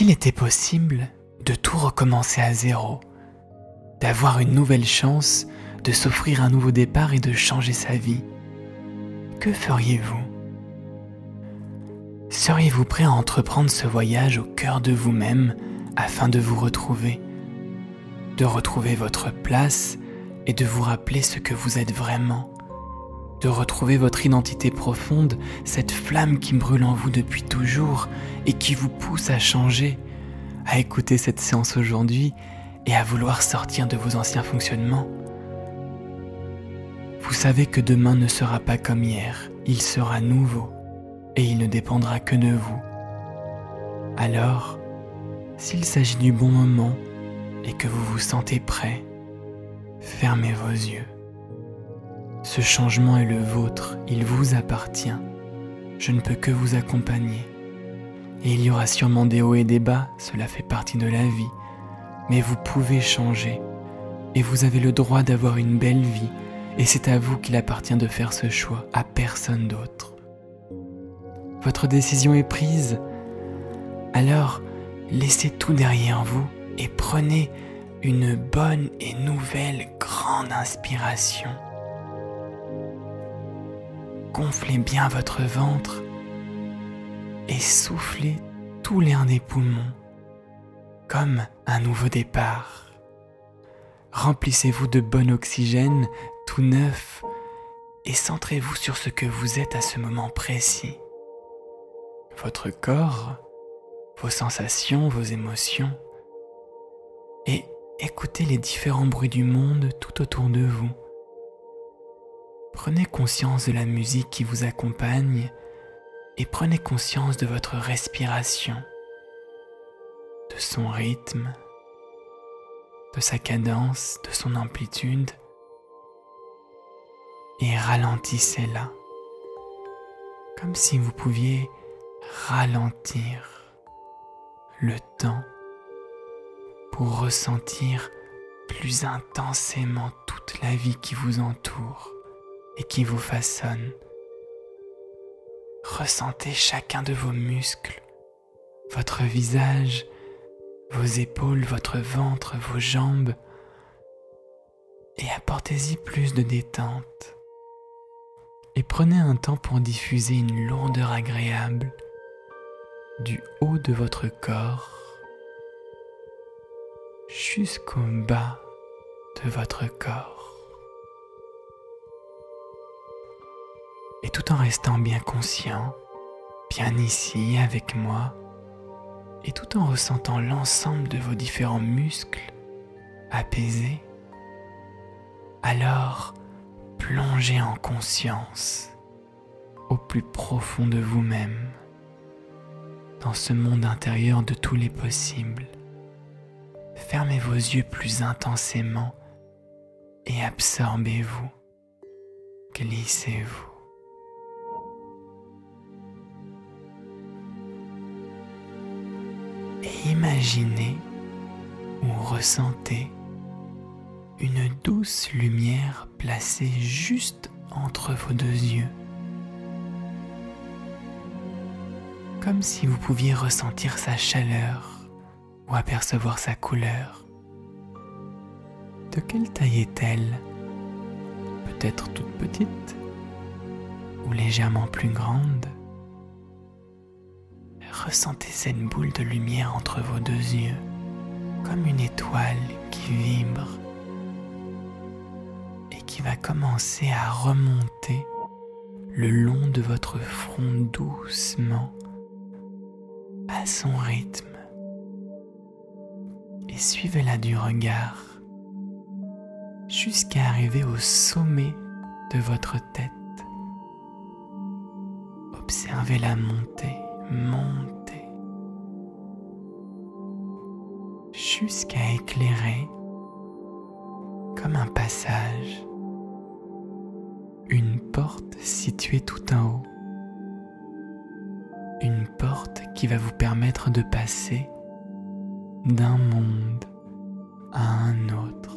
S'il était possible de tout recommencer à zéro, d'avoir une nouvelle chance, de s'offrir un nouveau départ et de changer sa vie, que feriez-vous? Seriez-vous prêt à entreprendre ce voyage au cœur de vous-même afin de vous retrouver, de retrouver votre place et de vous rappeler ce que vous êtes vraiment, de retrouver votre identité profonde, cette flamme qui brûle en vous depuis toujours et qui vous pousse à changer, à écouter cette séance aujourd'hui et à vouloir sortir de vos anciens fonctionnements. Vous savez que demain ne sera pas comme hier, il sera nouveau et il ne dépendra que de vous. Alors, s'il s'agit du bon moment et que vous vous sentez prêt, fermez vos yeux. Ce changement est le vôtre, il vous appartient. Je ne peux que vous accompagner. Et il y aura sûrement des hauts et des bas, cela fait partie de la vie. Mais vous pouvez changer. Et vous avez le droit d'avoir une belle vie. Et c'est à vous qu'il appartient de faire ce choix, à personne d'autre. Votre décision est prise. Alors, laissez tout derrière vous et prenez une bonne et nouvelle grande inspiration. Gonflez bien votre ventre et soufflez tout l'air des poumons comme un nouveau départ. Remplissez-vous de bon oxygène tout neuf et centrez-vous sur ce que vous êtes à ce moment précis. Votre corps, vos sensations, vos émotions et écoutez les différents bruits du monde tout autour de vous. Prenez conscience de la musique qui vous accompagne et prenez conscience de votre respiration, de son rythme, de sa cadence, de son amplitude et ralentissez-la, comme si vous pouviez ralentir le temps pour ressentir plus intensément toute la vie qui vous entoure et qui vous façonne. Ressentez chacun de vos muscles, votre visage, vos épaules, votre ventre, vos jambes, et apportez-y plus de détente. Et prenez un temps pour diffuser une lourdeur agréable du haut de votre corps jusqu'au bas de votre corps. Et tout en restant bien conscient, bien ici avec moi, et tout en ressentant l'ensemble de vos différents muscles apaisés, alors plongez en conscience au plus profond de vous-même, dans ce monde intérieur de tous les possibles. Fermez vos yeux plus intensément et absorbez-vous, glissez-vous. Imaginez ou ressentez une douce lumière placée juste entre vos deux yeux. Comme si vous pouviez ressentir sa chaleur ou apercevoir sa couleur. De quelle taille est-elle? Peut-être toute petite ou légèrement plus grande? Ressentez cette boule de lumière entre vos deux yeux, comme une étoile qui vibre et qui va commencer à remonter le long de votre front doucement à son rythme et suivez-la du regard jusqu'à arriver au sommet de votre tête. Observez-la monter, monter, jusqu'à éclairer comme un passage une porte située tout en haut. Une porte qui va vous permettre de passer d'un monde à un autre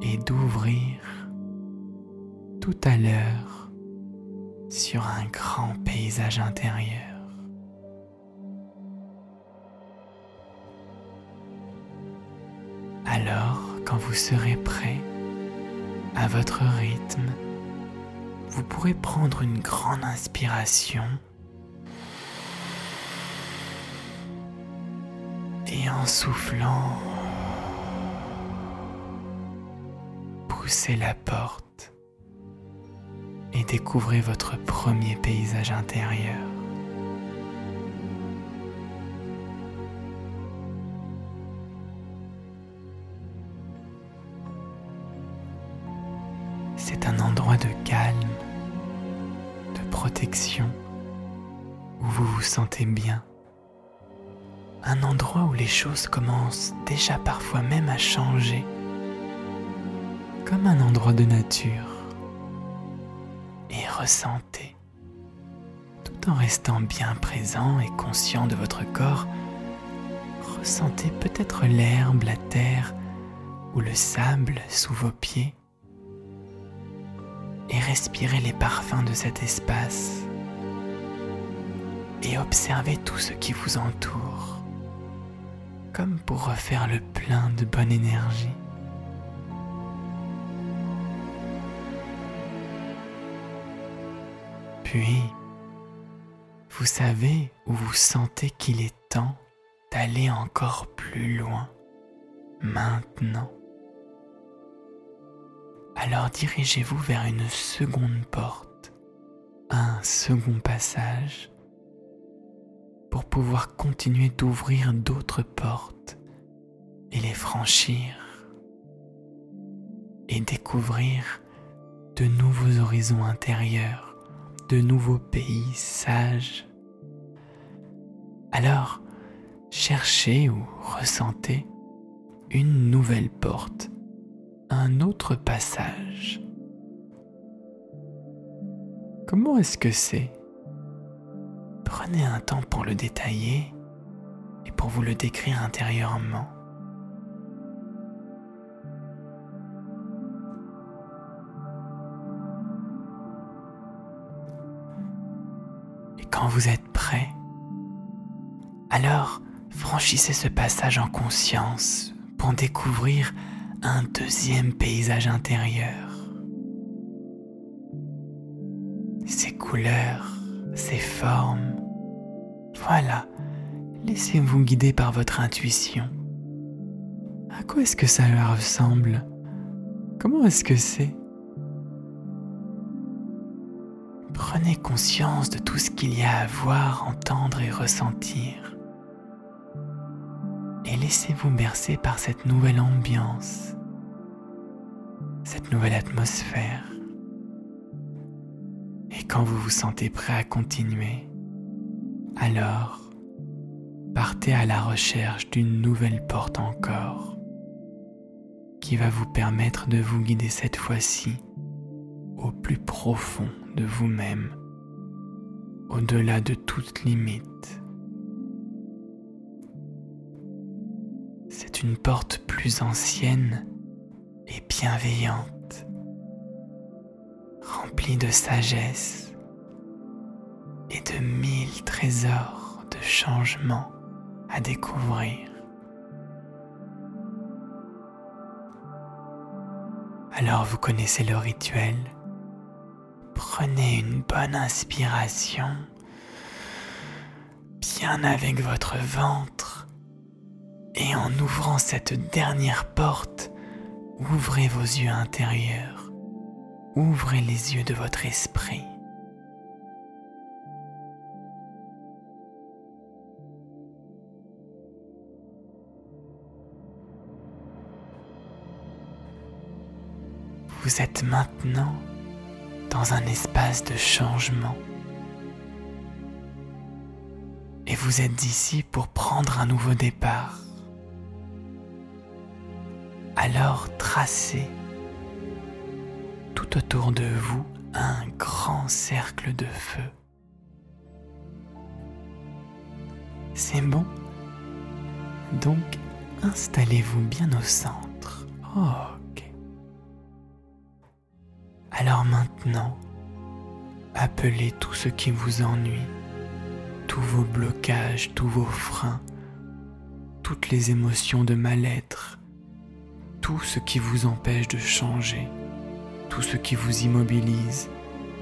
et d'ouvrir tout à l'heure sur un grand paysage intérieur. Alors, quand vous serez prêt, à votre rythme, vous pourrez prendre une grande inspiration et en soufflant, poussez la porte et découvrez votre premier paysage intérieur. Bien. Un endroit où les choses commencent déjà parfois même à changer, comme un endroit de nature. Et ressentez, tout en restant bien présent et conscient de votre corps, ressentez peut-être l'herbe, la terre ou le sable sous vos pieds et respirez les parfums de cet espace et observez tout ce qui vous entoure, comme pour refaire le plein de bonne énergie. Puis, vous savez où vous sentez qu'il est temps d'aller encore plus loin, maintenant. Alors dirigez-vous vers une seconde porte, un second passage, pour pouvoir continuer d'ouvrir d'autres portes et les franchir et découvrir de nouveaux horizons intérieurs, de nouveaux pays sages. Alors, cherchez ou ressentez une nouvelle porte un autre passage. Comment est-ce que c'est Prenez un temps pour le détailler et pour vous le décrire intérieurement. Et quand vous êtes prêt, alors franchissez ce passage en conscience pour découvrir un deuxième paysage intérieur. Ses couleurs, ses formes. Voilà, laissez-vous guider par votre intuition. À quoi est-ce que ça leur ressemble? Comment est-ce que c'est? Prenez conscience de tout ce qu'il y a à voir, entendre et ressentir. Et laissez-vous bercer par cette nouvelle ambiance cette nouvelle atmosphère. Et quand vous vous sentez prêt à continuer, alors partez à la recherche d'une nouvelle porte encore qui va vous permettre de vous guider cette fois-ci au plus profond de vous-même, au-delà de toute limite. C'est une porte plus ancienne et bienveillante, remplie de sagesse et de mille trésors de changement à découvrir. Alors vous connaissez le rituel. Prenez une bonne inspiration, bien avec votre ventre, et en ouvrant cette dernière porte, Ouvrez vos yeux intérieurs, ouvrez les yeux de votre esprit. Vous êtes maintenant dans un espace de changement. Et vous êtes ici pour prendre un nouveau départ. Alors tracez tout autour de vous un grand cercle de feu. C'est bon? Donc installez-vous bien au centre. ok. Alors maintenant, appelez tout ce qui vous ennuie, tous vos blocages, tous vos freins, toutes les émotions de mal-être, tout ce qui vous empêche de changer, tout ce qui vous immobilise,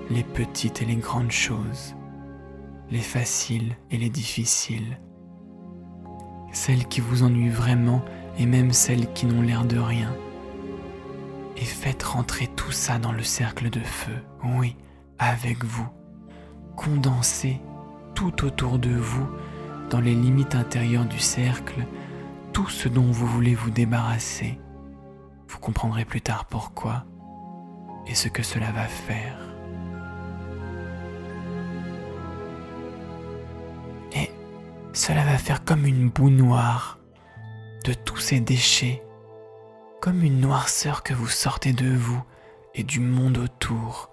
les petites et les grandes choses, les faciles et les difficiles, celles qui vous ennuient vraiment et même celles qui n'ont l'air de rien. Et faites rentrer tout ça dans le cercle de feu, oui, avec vous. Condensez tout autour de vous, dans les limites intérieures du cercle, tout ce dont vous voulez vous débarrasser. Vous comprendrez plus tard pourquoi et ce que cela va faire. Et cela va faire comme une boue noire de tous ces déchets, comme une noirceur que vous sortez de vous et du monde autour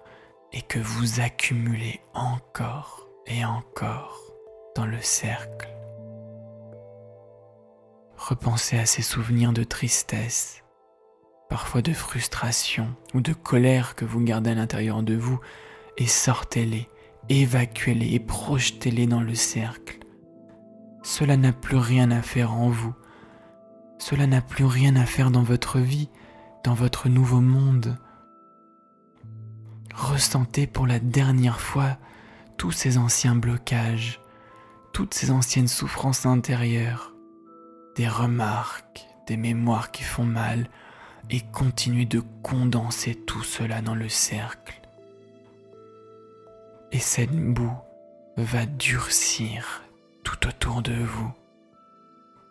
et que vous accumulez encore et encore dans le cercle. Repensez à ces souvenirs de tristesse, parfois de frustration ou de colère que vous gardez à l'intérieur de vous, et sortez-les, évacuez-les et projetez-les dans le cercle. Cela n'a plus rien à faire en vous. Cela n'a plus rien à faire dans votre vie, dans votre nouveau monde. Ressentez pour la dernière fois tous ces anciens blocages, toutes ces anciennes souffrances intérieures des remarques, des mémoires qui font mal, et continuez de condenser tout cela dans le cercle. Et cette boue va durcir tout autour de vous.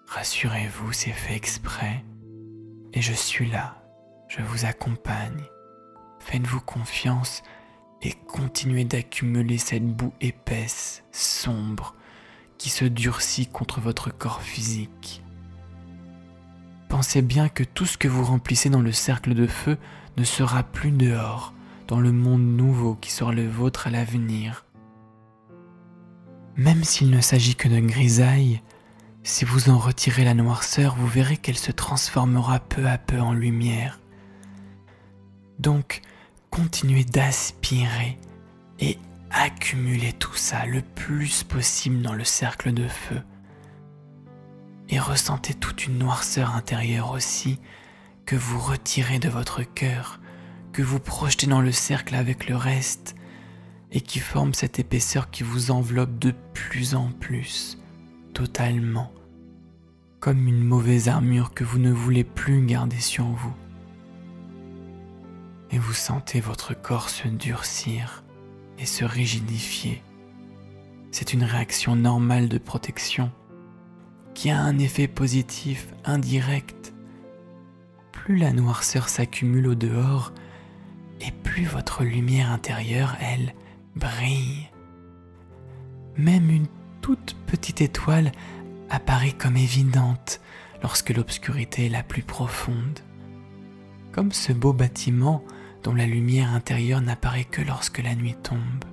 Rassurez-vous, c'est fait exprès, et je suis là, je vous accompagne. Faites-vous confiance et continuez d'accumuler cette boue épaisse, sombre, qui se durcit contre votre corps physique. Pensez bien que tout ce que vous remplissez dans le cercle de feu ne sera plus dehors, dans le monde nouveau qui sera le vôtre à l'avenir. Même s'il ne s'agit que de grisaille, si vous en retirez la noirceur, vous verrez qu'elle se transformera peu à peu en lumière. Donc, continuez d'aspirer et accumuler tout ça le plus possible dans le cercle de feu et ressentez toute une noirceur intérieure aussi que vous retirez de votre cœur, que vous projetez dans le cercle avec le reste et qui forme cette épaisseur qui vous enveloppe de plus en plus, totalement, comme une mauvaise armure que vous ne voulez plus garder sur vous. Et vous sentez votre corps se durcir et se rigidifier. C'est une réaction normale de protection qui a un effet positif indirect. Plus la noirceur s'accumule au dehors, et plus votre lumière intérieure, elle, brille. Même une toute petite étoile apparaît comme évidente lorsque l'obscurité est la plus profonde. Comme ce beau bâtiment dont la lumière intérieure n'apparaît que lorsque la nuit tombe.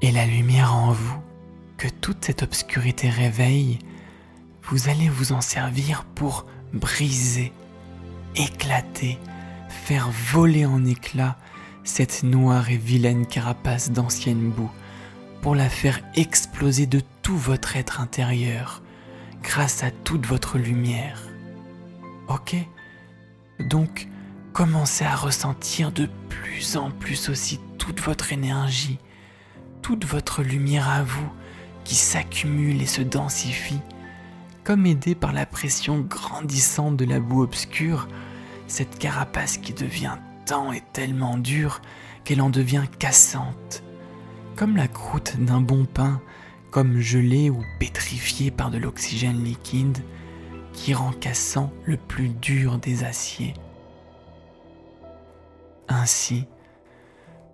et la lumière en vous, que toute cette obscurité réveille, vous allez vous en servir pour briser, éclater, faire voler en éclats cette noire et vilaine carapace d'ancienne boue, pour la faire exploser de tout votre être intérieur, grâce à toute votre lumière. Ok? Donc, commencez à ressentir de plus en plus aussi toute votre énergie, toute votre lumière à vous qui s'accumule et se densifie, comme aidé par la pression grandissante de la boue obscure, cette carapace qui devient tant et tellement dure qu'elle en devient cassante, comme la croûte d'un bon pain, comme gelée ou pétrifiée par de l'oxygène liquide, qui rend cassant le plus dur des aciers. Ainsi,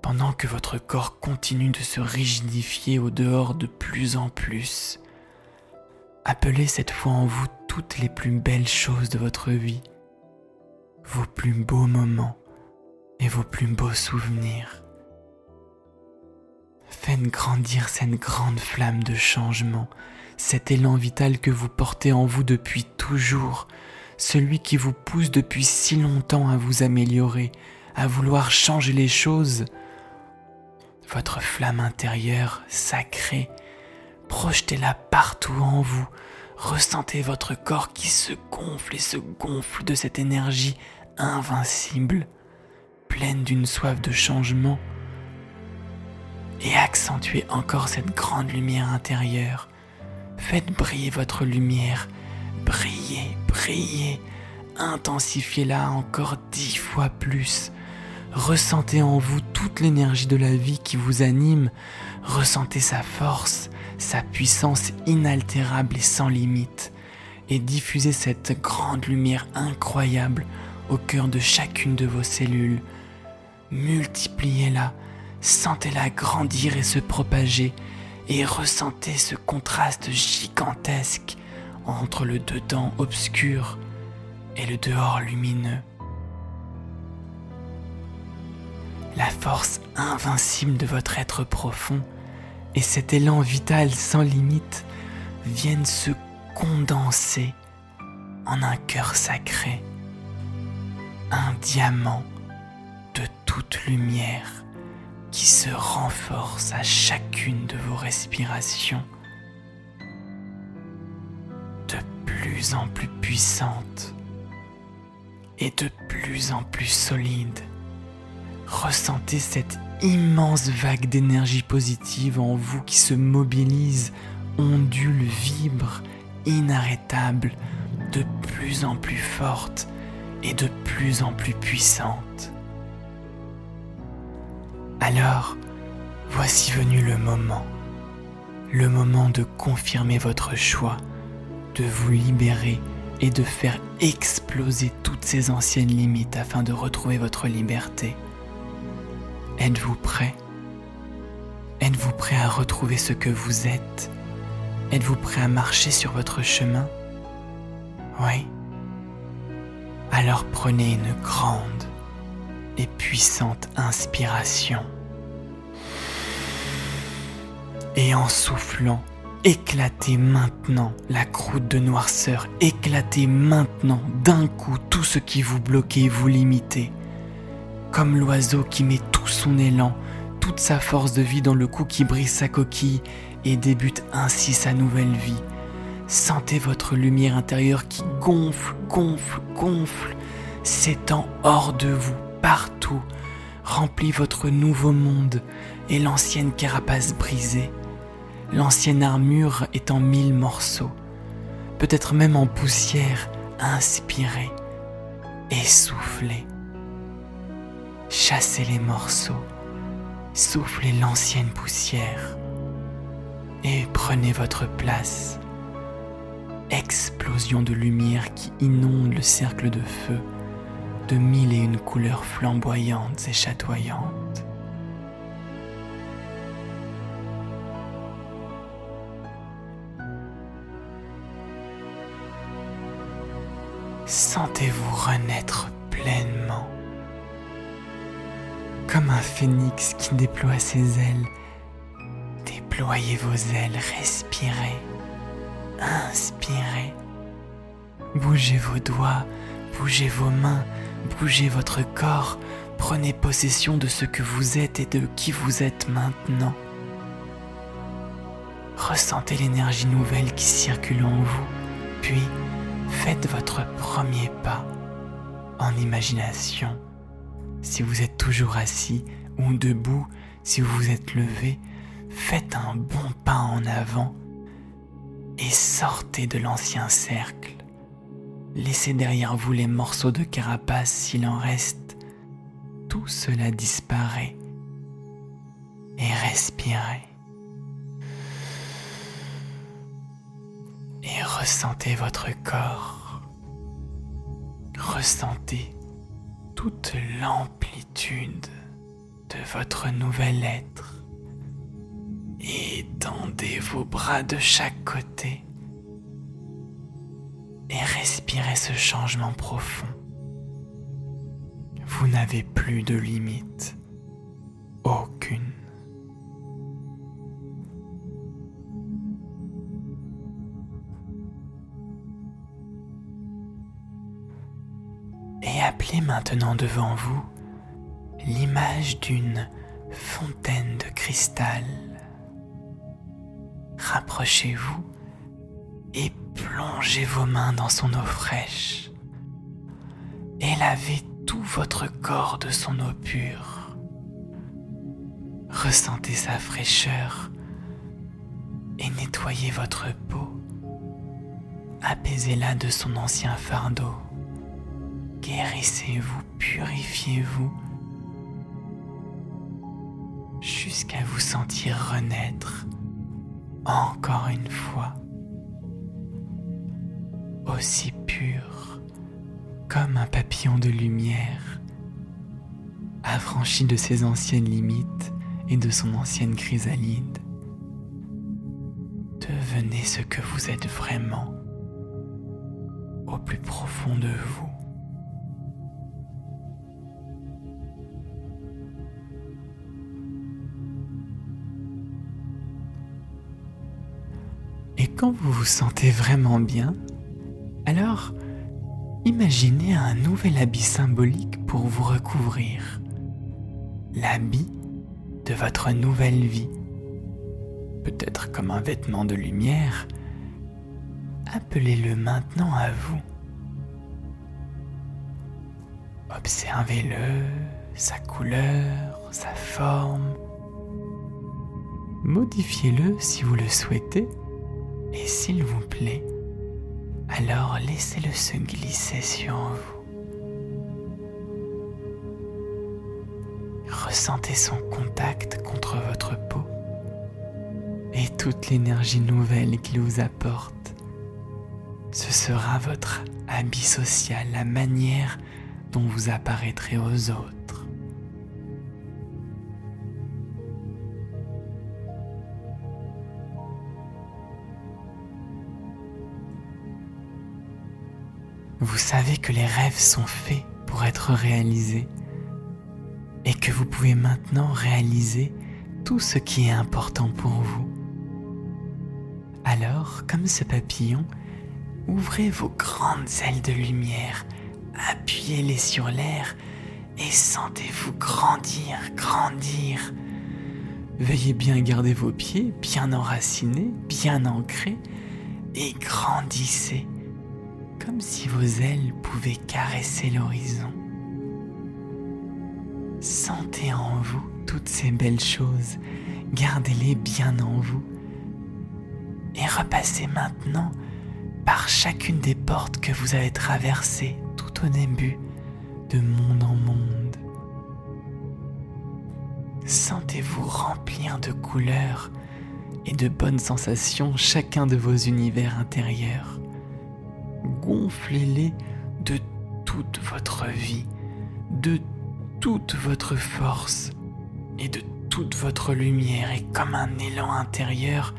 pendant que votre corps continue de se rigidifier au dehors de plus en plus. Appelez cette fois en vous toutes les plus belles choses de votre vie, vos plus beaux moments vos plus beaux souvenirs. Faites grandir cette grande flamme de changement, cet élan vital que vous portez en vous depuis toujours, celui qui vous pousse depuis si longtemps à vous améliorer, à vouloir changer les choses, votre flamme intérieure sacrée, projetez-la partout en vous, Ressentez votre corps qui se gonfle et se gonfle de cette énergie invincible, pleine d'une soif de changement. Et accentuez encore cette grande lumière intérieure. Faites briller votre lumière. Brillez, brillez. Intensifiez-la encore dix fois plus. Ressentez en vous toute l'énergie de la vie qui vous anime. Ressentez sa force, sa puissance inaltérable et sans limite. Et diffusez cette grande lumière incroyable au cœur de chacune de vos cellules. Multipliez-la, sentez-la grandir et se propager, et ressentez ce contraste gigantesque entre le dedans obscur et le dehors lumineux. La force invincible de votre être profond et cet élan vital sans limite viennent se condenser en un cœur sacré, un diamant toute lumière qui se renforce à chacune de vos respirations, de plus en plus puissante et de plus en plus solide. Ressentez cette immense vague d'énergie positive en vous qui se mobilise, ondule, vibre, inarrêtable, de plus en plus forte et de plus en plus puissante. Alors, voici venu le moment, le moment de confirmer votre choix, de vous libérer et de faire exploser toutes ces anciennes limites afin de retrouver votre liberté. Êtes-vous prêt? Êtes-vous prêt à retrouver ce que vous êtes? Êtes-vous prêt à marcher sur votre chemin? Oui. Alors prenez une grande et puissante inspiration. Et en soufflant, éclatez maintenant la croûte de noirceur, éclatez maintenant d'un coup tout ce qui vous bloquait, vous limitez comme l'oiseau qui met tout son élan, toute sa force de vie dans le cou qui brise sa coquille et débute ainsi sa nouvelle vie. Sentez votre lumière intérieure qui gonfle, gonfle, gonfle, s'étend hors de vous, partout, remplit votre nouveau monde et l'ancienne carapace brisée. L'ancienne armure est en mille morceaux, peut-être même en poussière, inspirée, essoufflée. Chassez les morceaux, soufflez l'ancienne poussière et prenez votre place. Explosion de lumière qui inonde le cercle de feu de mille et une couleurs flamboyantes et chatoyantes. Sentez-vous renaître pleinement comme un phénix qui déploie ses ailes. Déployez vos ailes, respirez, inspirez. Bougez vos doigts, bougez vos mains, bougez votre corps, prenez possession de ce que vous êtes et de qui vous êtes maintenant. Ressentez l'énergie nouvelle qui circule en vous, puis faites votre premier pas en imagination si vous êtes toujours assis ou debout, si vous vous êtes levé, faites un bon pas en avant et sortez de l'ancien cercle. Laissez derrière vous les morceaux de carapace s'il en reste. Tout cela disparaît. Et respirez. Et ressentez votre corps. Ressentez toute l'amplitude de votre nouvel être. Étendez vos bras de chaque côté et respirez ce changement profond. Vous n'avez plus de limite, aucune. appelez maintenant devant vous l'image d'une fontaine de cristal. Rapprochez-vous et plongez vos mains dans son eau fraîche et lavez tout votre corps de son eau pure. Ressentez sa fraîcheur et nettoyez votre peau. Apaisez-la de son ancien fardeau. Guérissez-vous, purifiez-vous jusqu'à vous sentir renaître encore une fois aussi pur comme un papillon de lumière, affranchi de ses anciennes limites et de son ancienne chrysalide. Devenez ce que vous êtes vraiment au plus profond de vous. Et quand vous vous sentez vraiment bien, alors imaginez un nouvel habit symbolique pour vous recouvrir. L'habit de votre nouvelle vie. Peut-être comme un vêtement de lumière. Appelez-le maintenant à vous. Observez-le, sa couleur, sa forme. Modifiez-le si vous le souhaitez et s'il vous plaît, alors laissez-le se glisser sur vous. Ressentez son contact contre votre peau et toute l'énergie nouvelle qu'il vous apporte. Ce sera votre habit social, la manière dont vous apparaîtrez aux autres. Vous savez que les rêves sont faits pour être réalisés et que vous pouvez maintenant réaliser tout ce qui est important pour vous. Alors, comme ce papillon, ouvrez vos grandes ailes de lumière, appuyez-les sur l'air et sentez-vous grandir, grandir. Veuillez bien garder vos pieds bien enracinés, bien ancrés et grandissez comme si vos ailes pouvaient caresser l'horizon. Sentez en vous toutes ces belles choses, gardez-les bien en vous et repassez maintenant par chacune des portes que vous avez traversées tout au début de monde en monde. Sentez-vous remplir de couleurs et de bonnes sensations chacun de vos univers intérieurs gonflez-les de toute votre vie, de toute votre force et de toute votre lumière et comme un élan intérieur,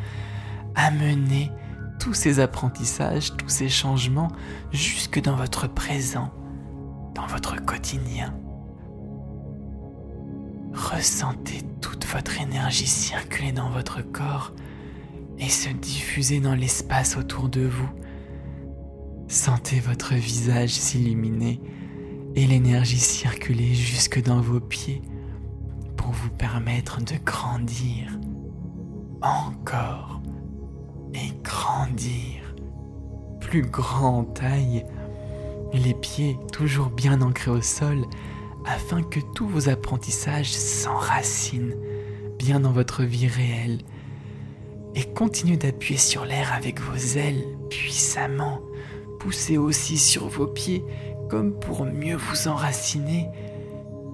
amenez tous ces apprentissages, tous ces changements jusque dans votre présent, dans votre quotidien. Ressentez toute votre énergie circuler dans votre corps et se diffuser dans l'espace autour de vous Sentez votre visage s'illuminer et l'énergie circuler jusque dans vos pieds pour vous permettre de grandir encore et grandir plus grand en taille, les pieds toujours bien ancrés au sol afin que tous vos apprentissages s'enracinent bien dans votre vie réelle et continuez d'appuyer sur l'air avec vos ailes puissamment poussez aussi sur vos pieds comme pour mieux vous enraciner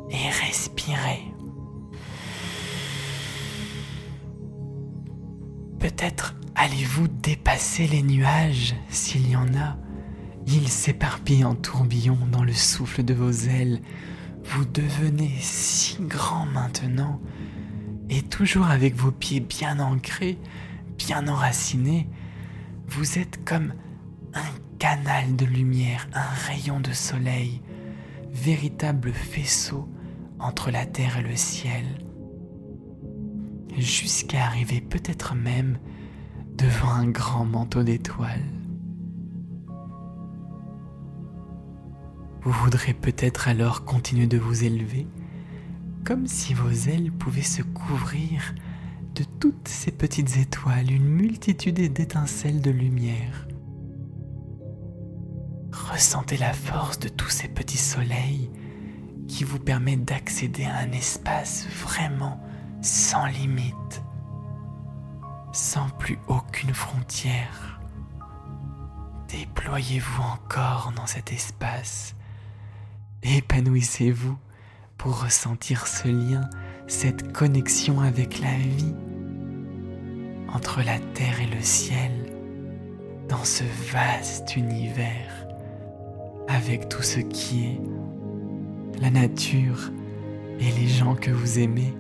et respirer. Peut-être allez-vous dépasser les nuages s'il y en a. Ils s'éparpillent en tourbillons dans le souffle de vos ailes. Vous devenez si grand maintenant et toujours avec vos pieds bien ancrés, bien enracinés, vous êtes comme un canal de lumière, un rayon de soleil, véritable faisceau entre la terre et le ciel, jusqu'à arriver peut-être même devant un grand manteau d'étoiles. Vous voudrez peut-être alors continuer de vous élever, comme si vos ailes pouvaient se couvrir de toutes ces petites étoiles, une multitude d'étincelles de lumière Ressentez la force de tous ces petits soleils qui vous permettent d'accéder à un espace vraiment sans limite, sans plus aucune frontière. Déployez-vous encore dans cet espace. Épanouissez-vous pour ressentir ce lien, cette connexion avec la vie, entre la terre et le ciel, dans ce vaste univers, avec tout ce qui est la nature et les gens que vous aimez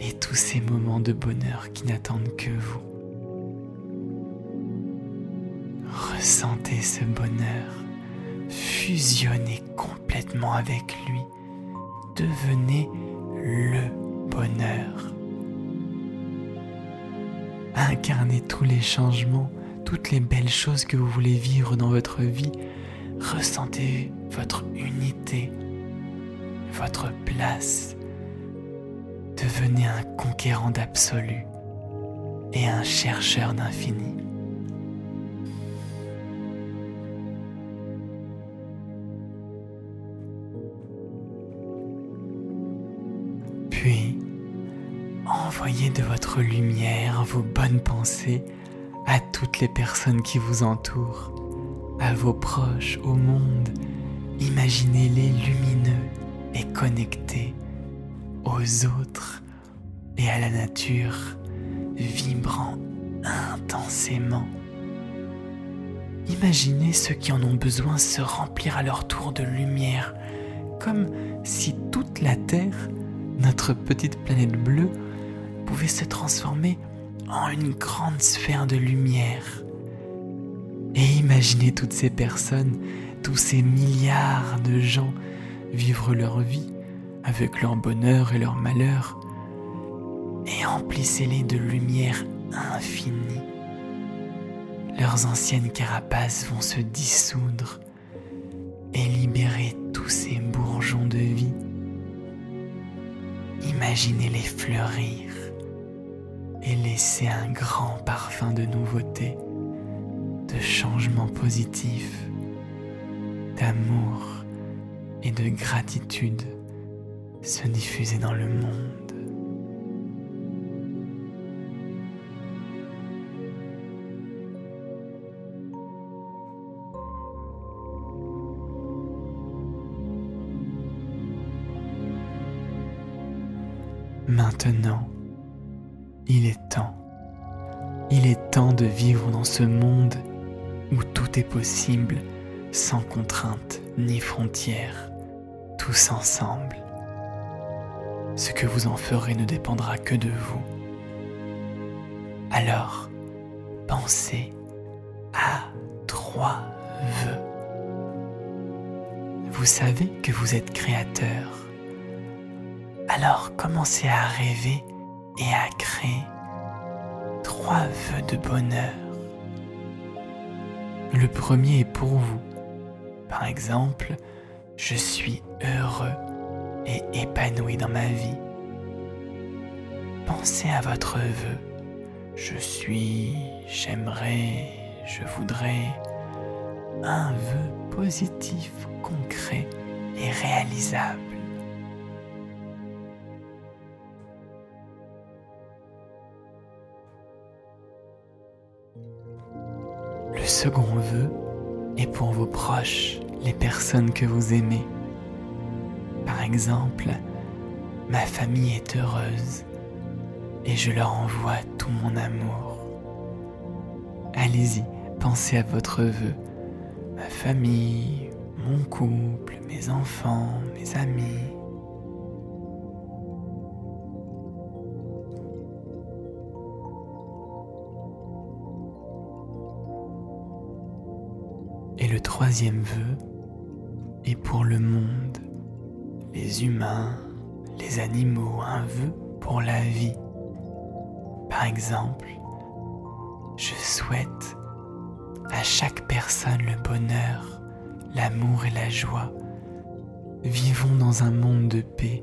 et tous ces moments de bonheur qui n'attendent que vous. Ressentez ce bonheur, fusionnez complètement avec lui, devenez le bonheur. Incarnez tous les changements, toutes les belles choses que vous voulez vivre dans votre vie. Ressentez votre unité votre place. Devenez un conquérant d'absolu et un chercheur d'infini. Puis, envoyez de votre lumière vos bonnes pensées à toutes les personnes qui vous entourent, à vos proches, au monde. Imaginez-les lumineux et connecté aux autres et à la nature, vibrant intensément. Imaginez ceux qui en ont besoin se remplir à leur tour de lumière, comme si toute la Terre, notre petite planète bleue, pouvait se transformer en une grande sphère de lumière. Et imaginez toutes ces personnes, tous ces milliards de gens vivre leur vie avec leur bonheur et leur malheur, et emplissez-les de lumière infinie. Leurs anciennes carapaces vont se dissoudre et libérer tous ces bourgeons de vie. Imaginez-les fleurir et laisser un grand parfum de nouveauté, de changement positif, d'amour et de gratitude se diffuser dans le monde. Maintenant, il est temps. Il est temps de vivre dans ce monde où tout est possible sans contrainte ni frontières tous ensemble. Ce que vous en ferez ne dépendra que de vous. Alors, pensez à trois vœux. Vous savez que vous êtes créateur. Alors commencez à rêver et à créer trois vœux de bonheur. Le premier est pour vous. Par exemple, je suis heureux et épanoui dans ma vie. Pensez à votre vœu. Je suis, j'aimerais, je voudrais. Un vœu positif, concret et réalisable. Second vœu est pour vos proches les personnes que vous aimez. Par exemple, ma famille est heureuse et je leur envoie tout mon amour. Allez-y, pensez à votre vœu. Ma famille, mon couple, mes enfants, mes amis. Troisième vœu est pour le monde, les humains, les animaux, un vœu pour la vie. Par exemple, je souhaite à chaque personne le bonheur, l'amour et la joie. Vivons dans un monde de paix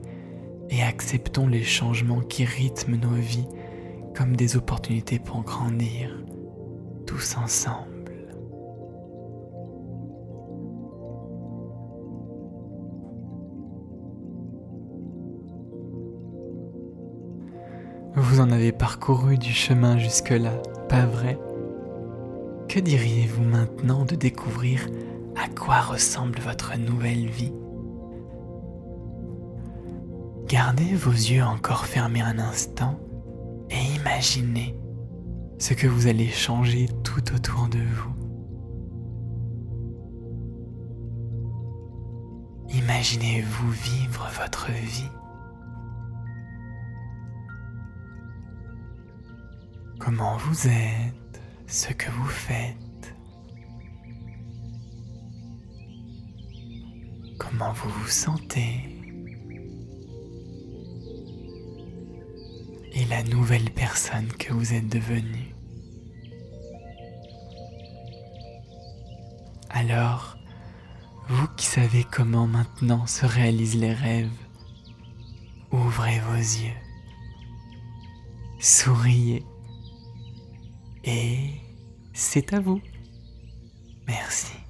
et acceptons les changements qui rythment nos vies comme des opportunités pour grandir, tous ensemble. En avez parcouru du chemin jusque-là, pas vrai? Que diriez-vous maintenant de découvrir à quoi ressemble votre nouvelle vie? Gardez vos yeux encore fermés un instant et imaginez ce que vous allez changer tout autour de vous. Imaginez-vous vivre votre vie. Comment vous êtes, ce que vous faites. Comment vous vous sentez. Et la nouvelle personne que vous êtes devenue. Alors, vous qui savez comment maintenant se réalisent les rêves, ouvrez vos yeux, souriez et c'est à vous. Merci.